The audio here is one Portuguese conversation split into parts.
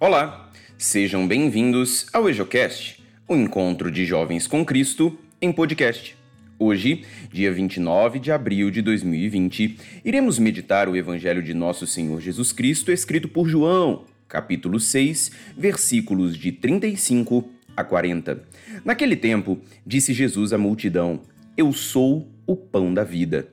Olá, sejam bem-vindos ao EjoCast, o encontro de jovens com Cristo em podcast. Hoje, dia 29 de abril de 2020, iremos meditar o Evangelho de Nosso Senhor Jesus Cristo escrito por João, capítulo 6, versículos de 35 a 40. Naquele tempo, disse Jesus à multidão: Eu sou o pão da vida.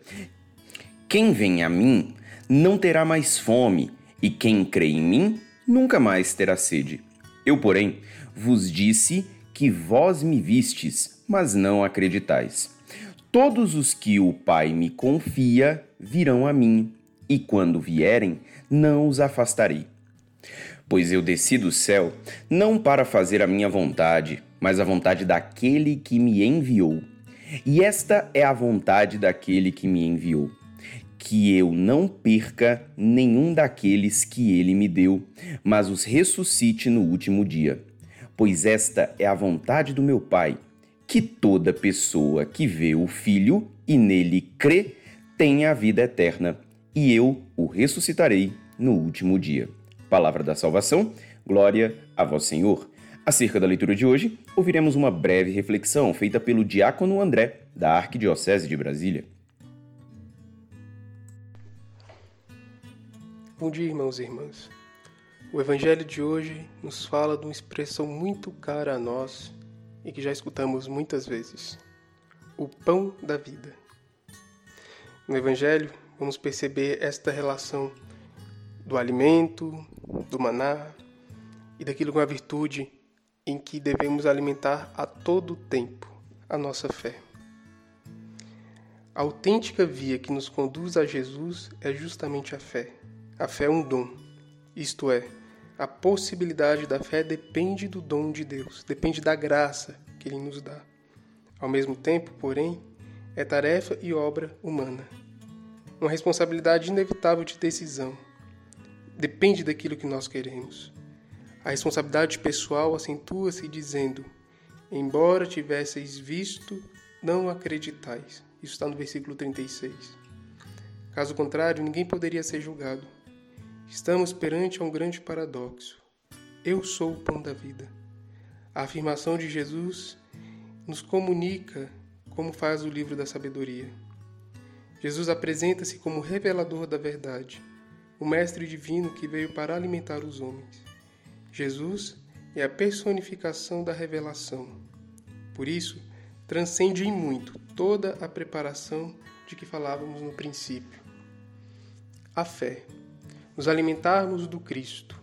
Quem vem a mim não terá mais fome, e quem crê em mim nunca mais terá sede. Eu, porém, vos disse que vós me vistes, mas não acreditais. Todos os que o Pai me confia virão a mim, e quando vierem, não os afastarei. Pois eu desci do céu não para fazer a minha vontade, mas a vontade daquele que me enviou. E esta é a vontade daquele que me enviou que eu não perca nenhum daqueles que ele me deu, mas os ressuscite no último dia. Pois esta é a vontade do meu Pai, que toda pessoa que vê o Filho e nele crê tenha a vida eterna, e eu o ressuscitarei no último dia. Palavra da salvação, glória a vós, Senhor. Acerca da leitura de hoje, ouviremos uma breve reflexão feita pelo diácono André, da Arquidiocese de Brasília. Bom dia, irmãos e irmãs. O Evangelho de hoje nos fala de uma expressão muito cara a nós e que já escutamos muitas vezes: o pão da vida. No Evangelho, vamos perceber esta relação do alimento, do maná e daquilo com a virtude em que devemos alimentar a todo tempo a nossa fé. A autêntica via que nos conduz a Jesus é justamente a fé a fé é um dom, isto é, a possibilidade da fé depende do dom de Deus, depende da graça que Ele nos dá. Ao mesmo tempo, porém, é tarefa e obra humana. Uma responsabilidade inevitável de decisão. Depende daquilo que nós queremos. A responsabilidade pessoal acentua-se dizendo: Embora tivesseis visto, não acreditais. Isso está no versículo 36. Caso contrário, ninguém poderia ser julgado. Estamos perante um grande paradoxo. Eu sou o pão da vida. A afirmação de Jesus nos comunica como faz o livro da sabedoria. Jesus apresenta-se como revelador da verdade, o mestre divino que veio para alimentar os homens. Jesus é a personificação da revelação. Por isso, transcende em muito toda a preparação de que falávamos no princípio. A fé nos alimentarmos do Cristo,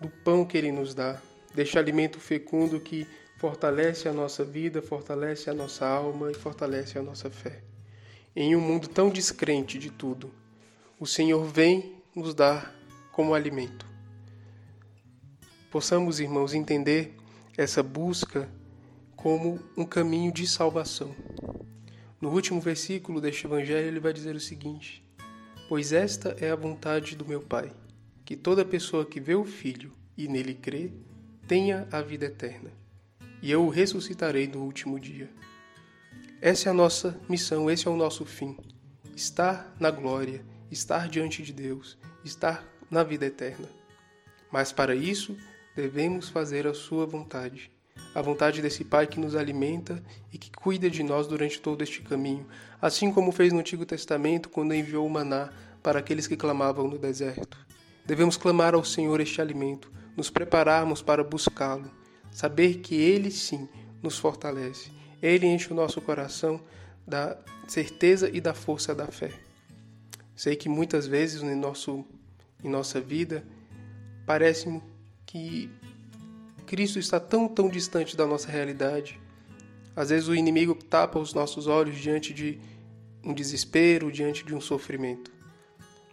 do pão que Ele nos dá, deste alimento fecundo que fortalece a nossa vida, fortalece a nossa alma e fortalece a nossa fé. Em um mundo tão descrente de tudo, o Senhor vem nos dar como alimento. Possamos, irmãos, entender essa busca como um caminho de salvação. No último versículo deste evangelho, ele vai dizer o seguinte: Pois esta é a vontade do meu Pai, que toda pessoa que vê o Filho e nele crê, tenha a vida eterna, e eu o ressuscitarei no último dia. Essa é a nossa missão, esse é o nosso fim: estar na glória, estar diante de Deus, estar na vida eterna. Mas para isso, devemos fazer a Sua vontade a vontade desse Pai que nos alimenta e que cuida de nós durante todo este caminho, assim como fez no Antigo Testamento quando enviou o maná para aqueles que clamavam no deserto. Devemos clamar ao Senhor este alimento, nos prepararmos para buscá-lo, saber que Ele sim nos fortalece. Ele enche o nosso coração da certeza e da força da fé. Sei que muitas vezes em, nosso, em nossa vida parece que Cristo está tão, tão distante da nossa realidade. Às vezes o inimigo tapa os nossos olhos diante de um desespero, diante de um sofrimento.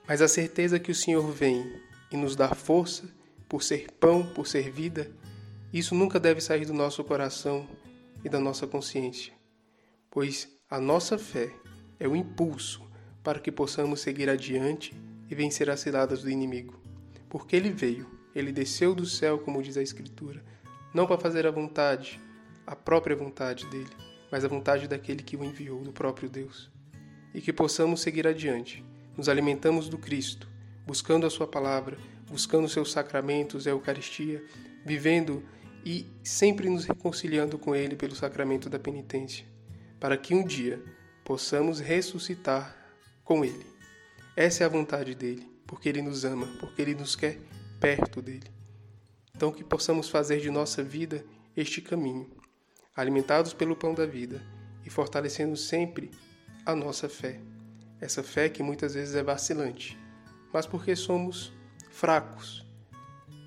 Mas a certeza que o Senhor vem e nos dá força, por ser pão, por ser vida, isso nunca deve sair do nosso coração e da nossa consciência, pois a nossa fé é o impulso para que possamos seguir adiante e vencer as ciladas do inimigo. Porque ele veio ele desceu do céu, como diz a Escritura, não para fazer a vontade, a própria vontade dele, mas a vontade daquele que o enviou, do próprio Deus. E que possamos seguir adiante, nos alimentamos do Cristo, buscando a Sua palavra, buscando seus sacramentos, a Eucaristia, vivendo e sempre nos reconciliando com Ele pelo sacramento da penitência, para que um dia possamos ressuscitar com Ele. Essa é a vontade dele, porque Ele nos ama, porque Ele nos quer perto dele. Então, que possamos fazer de nossa vida este caminho, alimentados pelo pão da vida e fortalecendo sempre a nossa fé. Essa fé que muitas vezes é vacilante, mas porque somos fracos.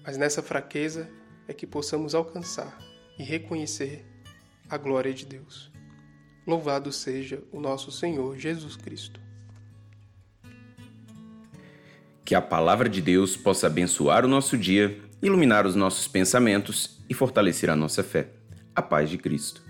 Mas nessa fraqueza é que possamos alcançar e reconhecer a glória de Deus. Louvado seja o nosso Senhor Jesus Cristo. Que a palavra de Deus possa abençoar o nosso dia, iluminar os nossos pensamentos e fortalecer a nossa fé. A paz de Cristo.